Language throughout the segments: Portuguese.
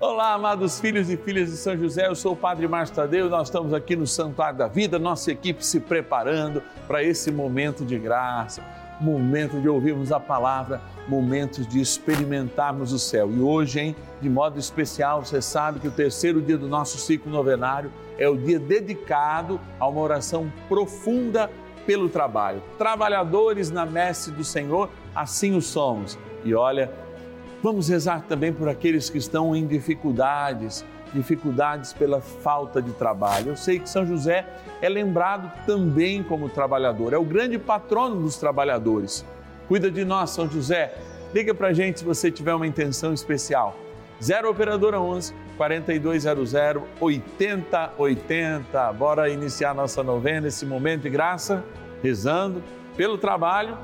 Olá, amados filhos e filhas de São José, eu sou o Padre Márcio Tadeu nós estamos aqui no Santuário da Vida, nossa equipe se preparando para esse momento de graça, momento de ouvirmos a palavra, momentos de experimentarmos o céu. E hoje, hein, de modo especial, você sabe que o terceiro dia do nosso ciclo novenário é o dia dedicado a uma oração profunda pelo trabalho. Trabalhadores na messe do Senhor, assim o somos. E olha, Vamos rezar também por aqueles que estão em dificuldades, dificuldades pela falta de trabalho. Eu sei que São José é lembrado também como trabalhador, é o grande patrono dos trabalhadores. Cuida de nós, São José. Liga para gente se você tiver uma intenção especial. 0 Operadora 11 4200 8080. Bora iniciar nossa novena, esse momento de graça, rezando pelo trabalho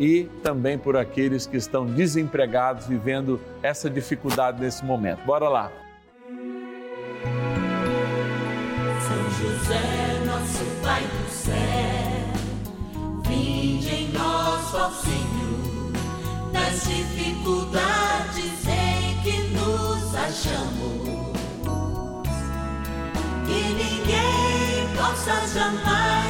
e também por aqueles que estão desempregados, vivendo essa dificuldade nesse momento. Bora lá. São José, nosso Pai do céu, vinde em nós, ó Senhor, nas dificuldades em que nos achamos. Que ninguém possa jamais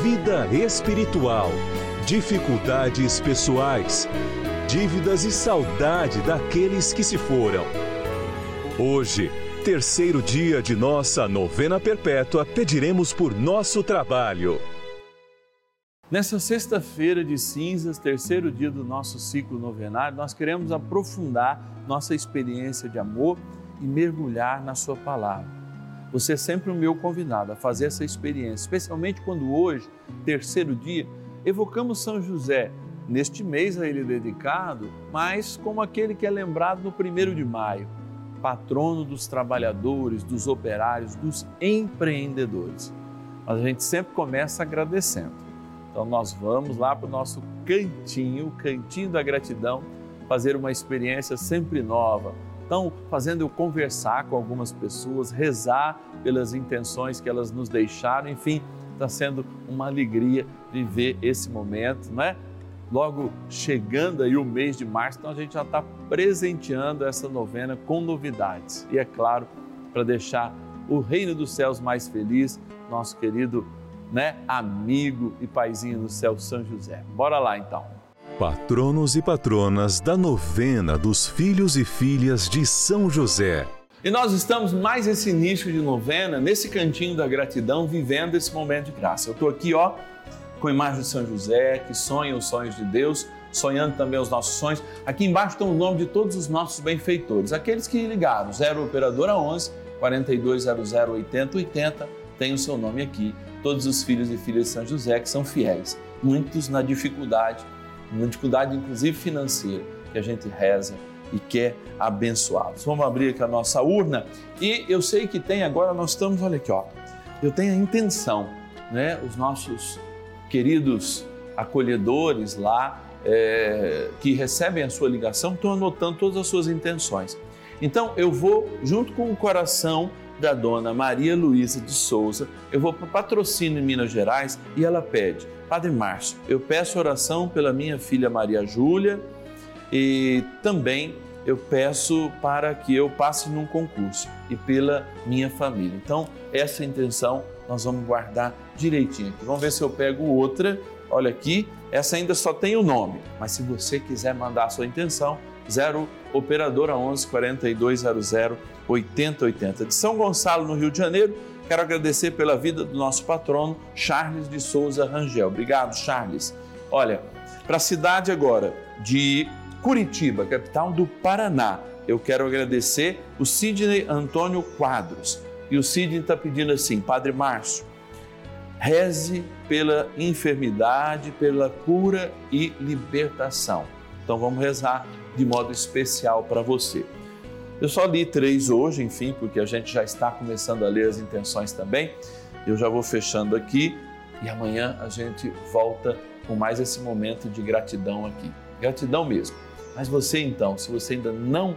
vida espiritual, dificuldades pessoais, dívidas e saudade daqueles que se foram. Hoje, terceiro dia de nossa novena perpétua, pediremos por nosso trabalho. Nessa sexta-feira de cinzas, terceiro dia do nosso ciclo novenário, nós queremos aprofundar nossa experiência de amor e mergulhar na Sua palavra. Você é sempre o meu convidado a fazer essa experiência, especialmente quando hoje, terceiro dia, evocamos São José, neste mês a ele dedicado, mas como aquele que é lembrado no primeiro de maio, patrono dos trabalhadores, dos operários, dos empreendedores. Mas a gente sempre começa agradecendo. Então nós vamos lá para o nosso cantinho, o cantinho da gratidão, fazer uma experiência sempre nova estão fazendo eu conversar com algumas pessoas, rezar pelas intenções que elas nos deixaram, enfim, está sendo uma alegria viver esse momento, não é? Logo chegando aí o mês de março, então a gente já está presenteando essa novena com novidades. E é claro, para deixar o reino dos céus mais feliz, nosso querido né, amigo e paizinho do céu, São José. Bora lá então. Patronos e patronas da novena dos filhos e filhas de São José. E nós estamos mais esse início de novena, nesse cantinho da gratidão, vivendo esse momento de graça. Eu estou aqui, ó, com a imagem de São José, que sonha os sonhos de Deus, sonhando também os nossos sonhos. Aqui embaixo estão o nome de todos os nossos benfeitores, aqueles que ligaram, 0 Operadora 11 4200 8080, tem o seu nome aqui. Todos os filhos e filhas de São José que são fiéis, muitos na dificuldade uma dificuldade inclusive financeira, que a gente reza e quer abençoá-los. Vamos abrir aqui a nossa urna e eu sei que tem agora, nós estamos, olha aqui, ó, eu tenho a intenção, né, os nossos queridos acolhedores lá, é, que recebem a sua ligação, estão anotando todas as suas intenções. Então eu vou, junto com o coração da dona Maria Luísa de Souza, eu vou para patrocínio em Minas Gerais e ela pede Padre Márcio, eu peço oração pela minha filha Maria Júlia e também eu peço para que eu passe num concurso e pela minha família. Então, essa intenção nós vamos guardar direitinho aqui. Vamos ver se eu pego outra. Olha aqui, essa ainda só tem o nome, mas se você quiser mandar a sua intenção, 0 operadora 11 4200 8080. De São Gonçalo, no Rio de Janeiro, quero agradecer pela vida do nosso patrono, Charles de Souza Rangel. Obrigado, Charles. Olha, para a cidade agora de Curitiba, capital do Paraná, eu quero agradecer o Sidney Antônio Quadros. E o Sidney está pedindo assim, Padre Márcio, reze pela enfermidade, pela cura e libertação. Então vamos rezar de modo especial para você. Eu só li três hoje, enfim, porque a gente já está começando a ler as intenções também. Eu já vou fechando aqui e amanhã a gente volta com mais esse momento de gratidão aqui. Gratidão mesmo. Mas você então, se você ainda não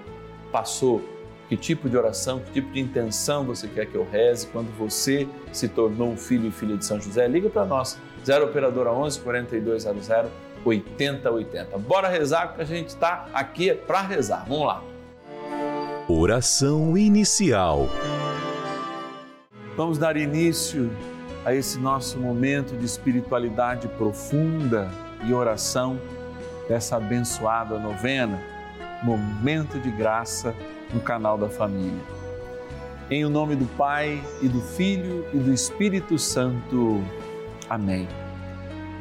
passou, que tipo de oração, que tipo de intenção você quer que eu reze quando você se tornou um filho e filha de São José? Liga para nós, 0 operadora 11 4200 8080. Bora rezar porque a gente está aqui para rezar. Vamos lá. Oração inicial. Vamos dar início a esse nosso momento de espiritualidade profunda e oração dessa abençoada novena, momento de graça no canal da família. Em o nome do Pai e do Filho e do Espírito Santo. Amém.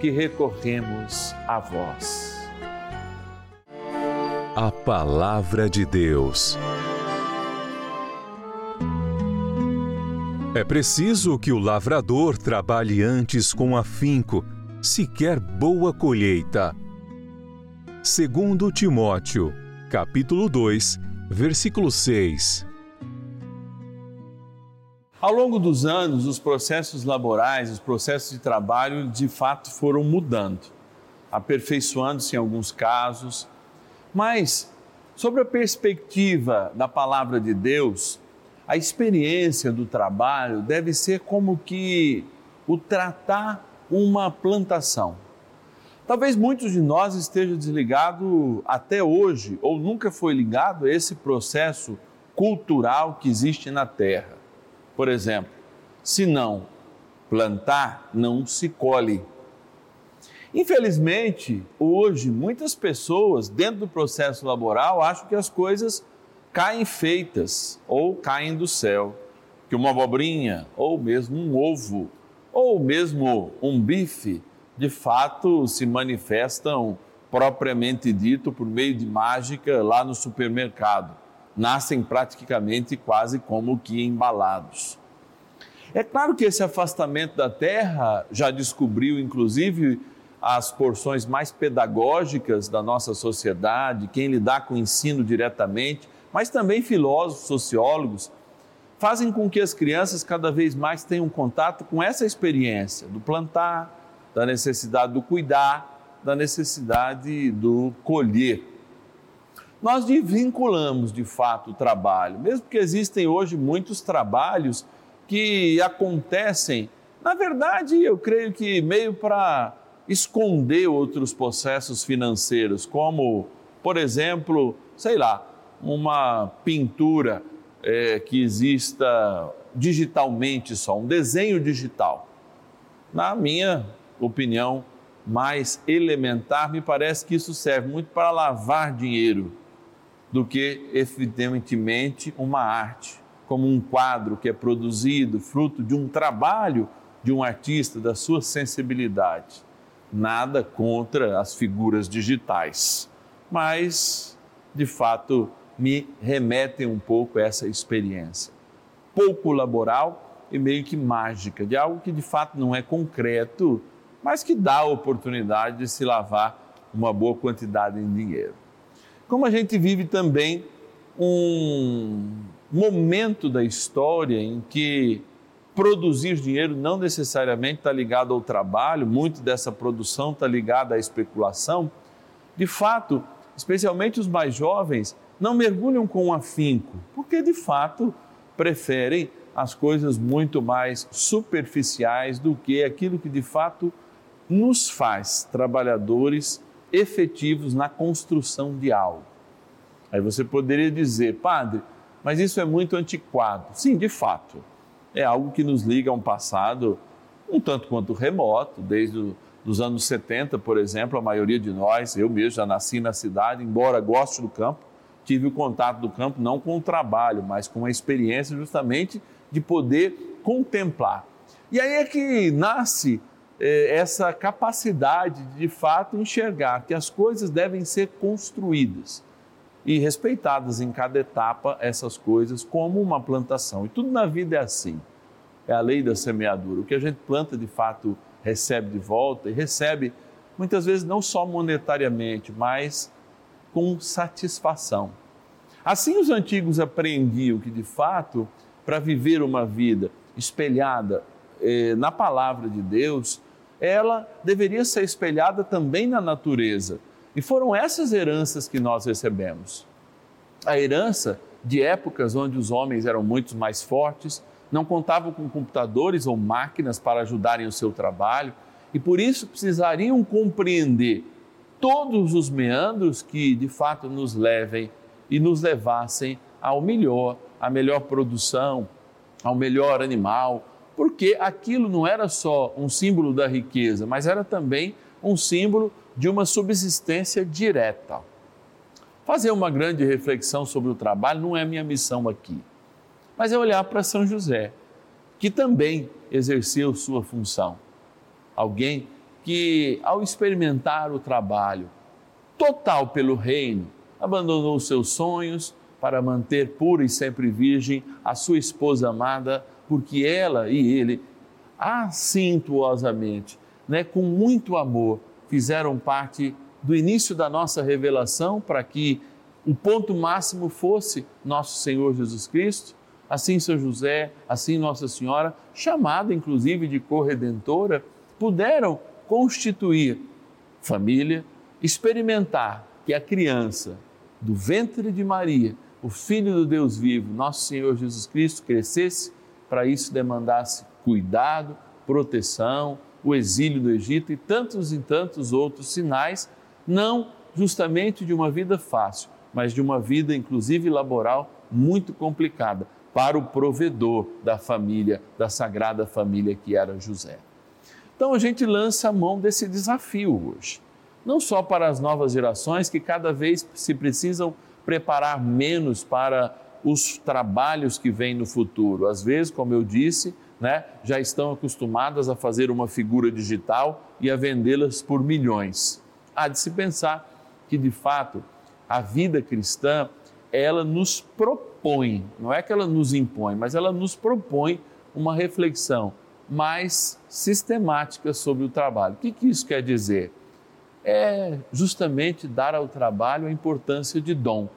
que recorremos a vós. A Palavra de Deus. É preciso que o lavrador trabalhe antes com afinco, se quer boa colheita. Segundo Timóteo, capítulo 2, versículo 6. Ao longo dos anos, os processos laborais, os processos de trabalho, de fato foram mudando, aperfeiçoando-se em alguns casos, mas sobre a perspectiva da palavra de Deus, a experiência do trabalho deve ser como que o tratar uma plantação. Talvez muitos de nós estejam desligados até hoje, ou nunca foi ligado a esse processo cultural que existe na Terra por exemplo, se não plantar, não se colhe. Infelizmente, hoje, muitas pessoas, dentro do processo laboral, acham que as coisas caem feitas ou caem do céu. Que uma abobrinha, ou mesmo um ovo, ou mesmo um bife, de fato se manifestam propriamente dito por meio de mágica lá no supermercado nascem praticamente quase como que embalados. É claro que esse afastamento da terra já descobriu, inclusive, as porções mais pedagógicas da nossa sociedade, quem lidar com o ensino diretamente, mas também filósofos, sociólogos, fazem com que as crianças cada vez mais tenham contato com essa experiência do plantar, da necessidade do cuidar, da necessidade do colher. Nós desvinculamos de fato o trabalho, mesmo que existem hoje muitos trabalhos que acontecem, na verdade, eu creio que meio para esconder outros processos financeiros, como, por exemplo, sei lá, uma pintura é, que exista digitalmente só, um desenho digital. Na minha opinião mais elementar, me parece que isso serve muito para lavar dinheiro do que, evidentemente, uma arte, como um quadro que é produzido fruto de um trabalho de um artista, da sua sensibilidade nada contra as figuras digitais, mas de fato me remetem um pouco a essa experiência. Pouco laboral e meio que mágica, de algo que de fato não é concreto, mas que dá a oportunidade de se lavar uma boa quantidade em dinheiro. Como a gente vive também um momento da história em que produzir dinheiro não necessariamente está ligado ao trabalho, muito dessa produção está ligada à especulação. De fato, especialmente os mais jovens, não mergulham com afinco, porque de fato preferem as coisas muito mais superficiais do que aquilo que de fato nos faz trabalhadores efetivos na construção de algo. Aí você poderia dizer, padre, mas isso é muito antiquado. Sim, de fato é algo que nos liga a um passado um tanto quanto remoto, desde os anos 70, por exemplo, a maioria de nós, eu mesmo já nasci na cidade, embora goste do campo, tive o contato do campo não com o trabalho, mas com a experiência justamente de poder contemplar. E aí é que nasce essa capacidade de, de fato, enxergar que as coisas devem ser construídas e respeitadas em cada etapa essas coisas como uma plantação. E tudo na vida é assim. É a lei da semeadura. O que a gente planta de fato recebe de volta e recebe muitas vezes não só monetariamente, mas com satisfação. Assim os antigos aprendiam que de fato para viver uma vida espelhada eh, na palavra de Deus, ela deveria ser espelhada também na natureza e foram essas heranças que nós recebemos. A herança de épocas onde os homens eram muito mais fortes, não contavam com computadores ou máquinas para ajudarem o seu trabalho e por isso precisariam compreender todos os meandros que de fato nos levem e nos levassem ao melhor, à melhor produção, ao melhor animal, porque aquilo não era só um símbolo da riqueza, mas era também um símbolo de uma subsistência direta. Fazer uma grande reflexão sobre o trabalho não é minha missão aqui, mas é olhar para São José, que também exerceu sua função. Alguém que, ao experimentar o trabalho total pelo reino, abandonou seus sonhos para manter pura e sempre virgem a sua esposa amada, porque ela e ele, acintuosamente, né, com muito amor, fizeram parte do início da nossa revelação para que o ponto máximo fosse nosso Senhor Jesus Cristo, assim São José, assim Nossa Senhora, chamada inclusive de corredentora, puderam constituir família, experimentar que a criança do ventre de Maria, o Filho do Deus vivo, nosso Senhor Jesus Cristo, crescesse, para isso demandasse cuidado, proteção, o exílio do Egito e tantos e tantos outros sinais, não justamente de uma vida fácil, mas de uma vida, inclusive laboral, muito complicada para o provedor da família, da sagrada família que era José. Então a gente lança a mão desse desafio hoje, não só para as novas gerações que cada vez se precisam preparar menos para os trabalhos que vêm no futuro. Às vezes, como eu disse, né, já estão acostumadas a fazer uma figura digital e a vendê-las por milhões. Há de se pensar que, de fato, a vida cristã, ela nos propõe, não é que ela nos impõe, mas ela nos propõe uma reflexão mais sistemática sobre o trabalho. O que, que isso quer dizer? É justamente dar ao trabalho a importância de dom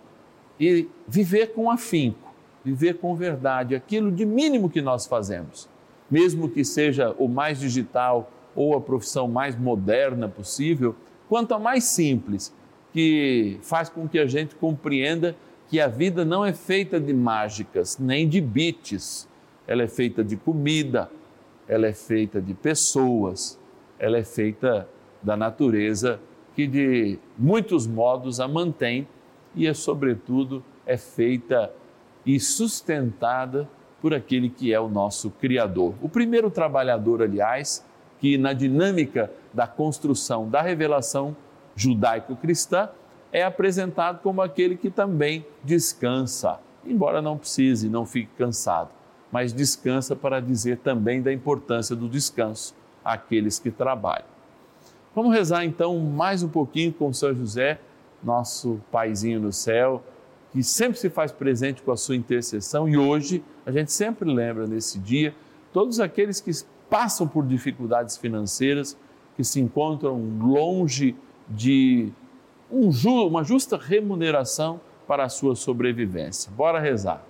e viver com afinco viver com verdade aquilo de mínimo que nós fazemos, mesmo que seja o mais digital ou a profissão mais moderna possível, quanto a mais simples, que faz com que a gente compreenda que a vida não é feita de mágicas, nem de bits. Ela é feita de comida, ela é feita de pessoas, ela é feita da natureza que de muitos modos a mantém e é sobretudo é feita e sustentada por aquele que é o nosso criador. O primeiro trabalhador, aliás, que na dinâmica da construção da revelação judaico-cristã é apresentado como aquele que também descansa, embora não precise, não fique cansado, mas descansa para dizer também da importância do descanso àqueles que trabalham. Vamos rezar então mais um pouquinho com São José, nosso paizinho no céu, que sempre se faz presente com a sua intercessão e hoje a gente sempre lembra nesse dia todos aqueles que passam por dificuldades financeiras, que se encontram longe de um, uma justa remuneração para a sua sobrevivência. Bora rezar.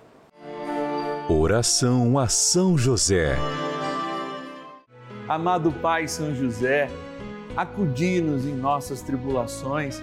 Oração a São José. Amado Pai São José, acudi-nos em nossas tribulações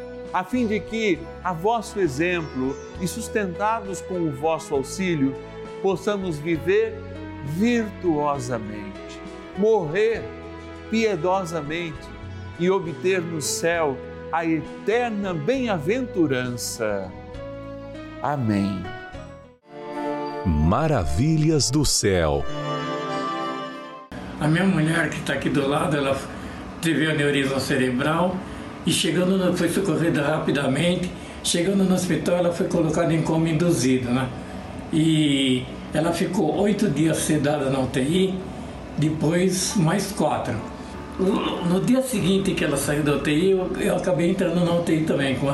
a fim de que, a vosso exemplo e sustentados com o vosso auxílio, possamos viver virtuosamente, morrer piedosamente e obter no céu a eterna bem-aventurança. Amém. Maravilhas do céu. A minha mulher que está aqui do lado, ela teve aneurisma cerebral e chegando, no, foi socorrida rapidamente. Chegando no hospital, ela foi colocada em coma induzido, né? E ela ficou oito dias sedada na UTI, depois mais quatro. No dia seguinte que ela saiu da UTI, eu, eu acabei entrando na UTI também, com,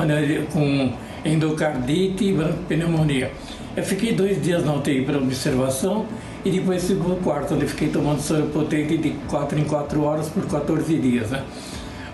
com endocardite e pneumonia. Eu fiquei dois dias na UTI para observação e depois fui para o quarto, onde fiquei tomando soro potente de 4 em 4 horas por 14 dias. Né?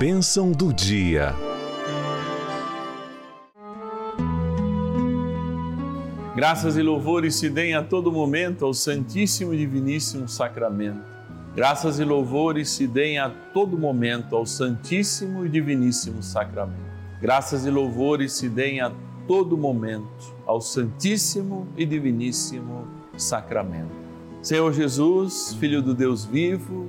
Bênção do dia. Graças e louvores se deem a todo momento ao Santíssimo e Diviníssimo Sacramento. Graças e louvores se deem a todo momento ao Santíssimo e Diviníssimo Sacramento. Graças e louvores se deem a todo momento ao Santíssimo e Diviníssimo Sacramento. Senhor Jesus, Filho do Deus vivo,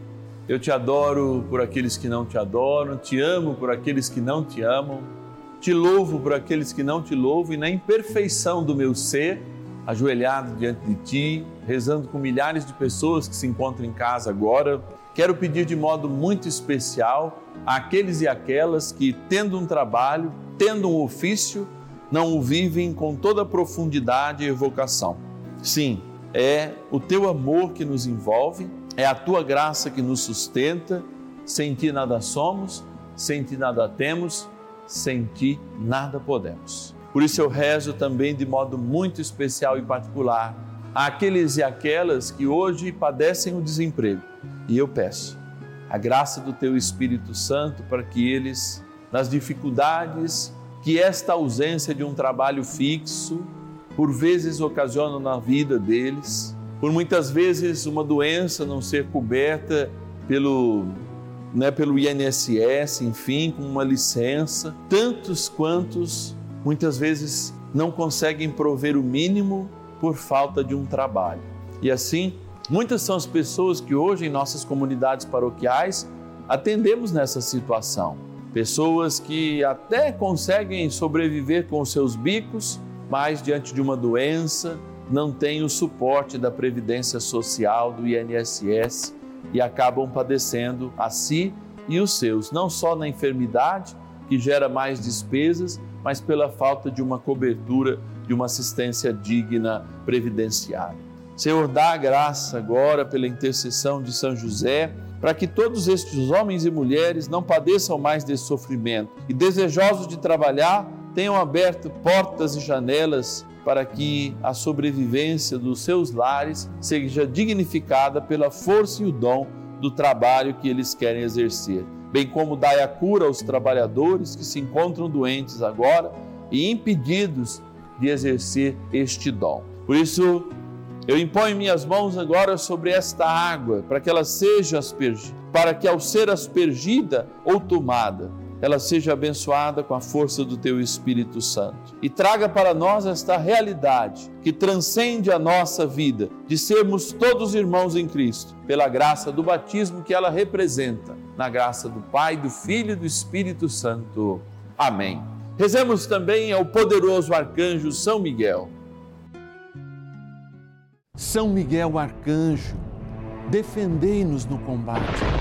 eu te adoro por aqueles que não te adoram, te amo por aqueles que não te amam, te louvo por aqueles que não te louvam e na imperfeição do meu ser ajoelhado diante de Ti, rezando com milhares de pessoas que se encontram em casa agora, Quero pedir de modo muito especial àqueles e aquelas que, tendo um trabalho, tendo um ofício, não o vivem com toda a profundidade e vocação. Sim, é o teu amor que nos envolve, é a tua graça que nos sustenta. Sem ti nada somos, sem ti nada temos, sem ti nada podemos. Por isso eu rezo também de modo muito especial e particular àqueles e aquelas que hoje padecem o desemprego. E eu peço a graça do teu Espírito Santo para que eles, nas dificuldades que esta ausência de um trabalho fixo, por vezes ocasiona na vida deles, por muitas vezes uma doença não ser coberta pelo, né, pelo INSS, enfim, com uma licença, tantos quantos muitas vezes não conseguem prover o mínimo por falta de um trabalho. E assim, muitas são as pessoas que hoje em nossas comunidades paroquiais atendemos nessa situação. Pessoas que até conseguem sobreviver com os seus bicos, mas diante de uma doença, não têm o suporte da Previdência Social, do INSS e acabam padecendo a si e os seus, não só na enfermidade, que gera mais despesas, mas pela falta de uma cobertura, de uma assistência digna previdenciária. Senhor, dá a graça agora pela intercessão de São José, para que todos estes homens e mulheres não padeçam mais desse sofrimento e, desejosos de trabalhar, tenham aberto portas e janelas para que a sobrevivência dos seus lares seja dignificada pela força e o dom do trabalho que eles querem exercer. Bem como dai a cura aos trabalhadores que se encontram doentes agora e impedidos de exercer este dom. Por isso, eu imponho minhas mãos agora sobre esta água, para que ela seja aspergida, para que ao ser aspergida ou tomada, ela seja abençoada com a força do teu Espírito Santo e traga para nós esta realidade que transcende a nossa vida, de sermos todos irmãos em Cristo, pela graça do batismo que ela representa, na graça do Pai, do Filho e do Espírito Santo. Amém. Rezemos também ao poderoso arcanjo São Miguel. São Miguel arcanjo, defendei-nos no combate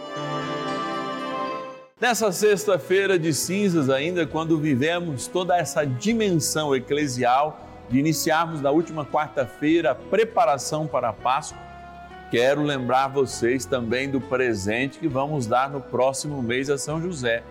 Nessa sexta-feira de cinzas, ainda quando vivemos toda essa dimensão eclesial de iniciarmos na última quarta-feira a preparação para a Páscoa, quero lembrar vocês também do presente que vamos dar no próximo mês a São José,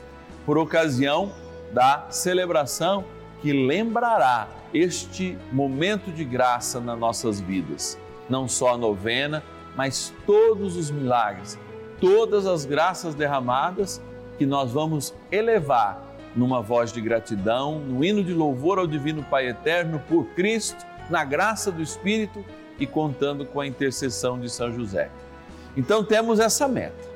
por ocasião da celebração que lembrará este momento de graça nas nossas vidas. Não só a novena, mas todos os milagres, todas as graças derramadas que nós vamos elevar numa voz de gratidão, no hino de louvor ao Divino Pai Eterno por Cristo, na graça do Espírito e contando com a intercessão de São José. Então temos essa meta.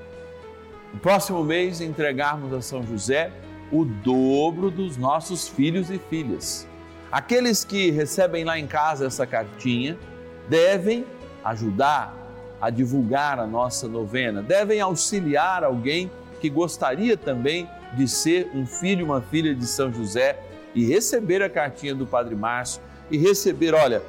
No próximo mês entregarmos a São José o dobro dos nossos filhos e filhas. Aqueles que recebem lá em casa essa cartinha devem ajudar a divulgar a nossa novena, devem auxiliar alguém que gostaria também de ser um filho, uma filha de São José e receber a cartinha do Padre Márcio e receber, olha,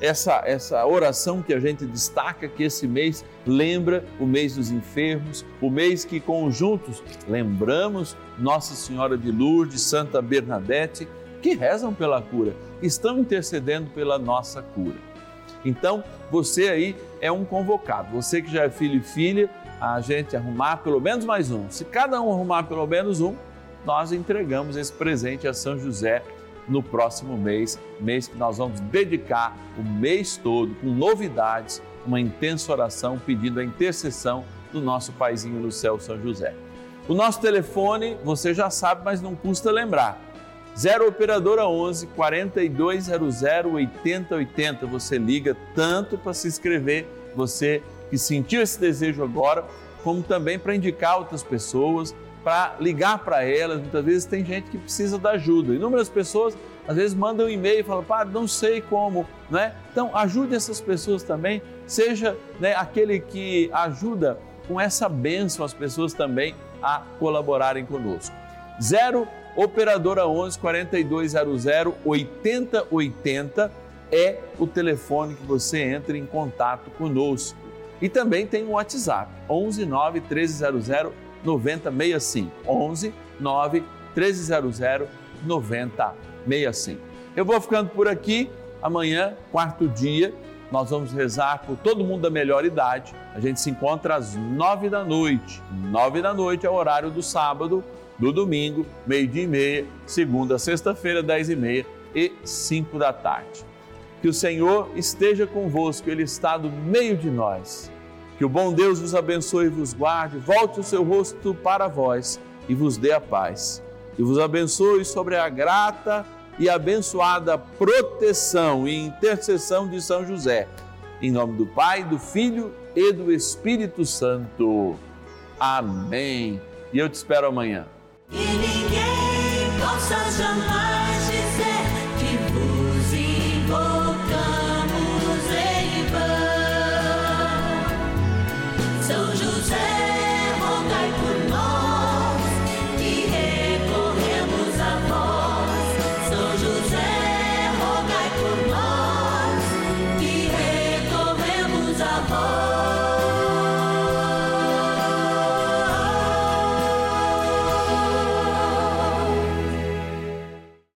essa, essa oração que a gente destaca que esse mês lembra o mês dos enfermos, o mês que conjuntos lembramos Nossa Senhora de Lourdes, Santa Bernadette, que rezam pela cura, estão intercedendo pela nossa cura. Então, você aí é um convocado, você que já é filho e filha, a gente arrumar pelo menos mais um. Se cada um arrumar pelo menos um, nós entregamos esse presente a São José no próximo mês, mês que nós vamos dedicar o mês todo com novidades, uma intensa oração pedindo a intercessão do nosso paizinho no céu, São José. O nosso telefone, você já sabe, mas não custa lembrar. 0 operadora 11 4200 8080. Você liga tanto para se inscrever, você que sentiu esse desejo agora, como também para indicar outras pessoas, para ligar para elas. Muitas vezes tem gente que precisa da ajuda. Inúmeras pessoas às vezes mandam um e-mail e falam, padre, não sei como, né? Então ajude essas pessoas também, seja né, aquele que ajuda com essa bênção as pessoas também a colaborarem conosco. Zero Operadora 11 4200 8080 é o telefone que você entra em contato conosco. E também tem o WhatsApp 11 9 1300 9065. 11 9 1300 9065. Eu vou ficando por aqui. Amanhã, quarto dia, nós vamos rezar por todo mundo da melhor idade. A gente se encontra às nove da noite. Nove da noite é o horário do sábado, do domingo, meio-dia e meia, segunda, sexta-feira, dez e meia e cinco da tarde. Que o Senhor esteja convosco, Ele está no meio de nós. Que o bom Deus vos abençoe e vos guarde, volte o seu rosto para vós e vos dê a paz. E vos abençoe sobre a grata e abençoada proteção e intercessão de São José. Em nome do Pai, do Filho e do Espírito Santo. Amém. E eu te espero amanhã.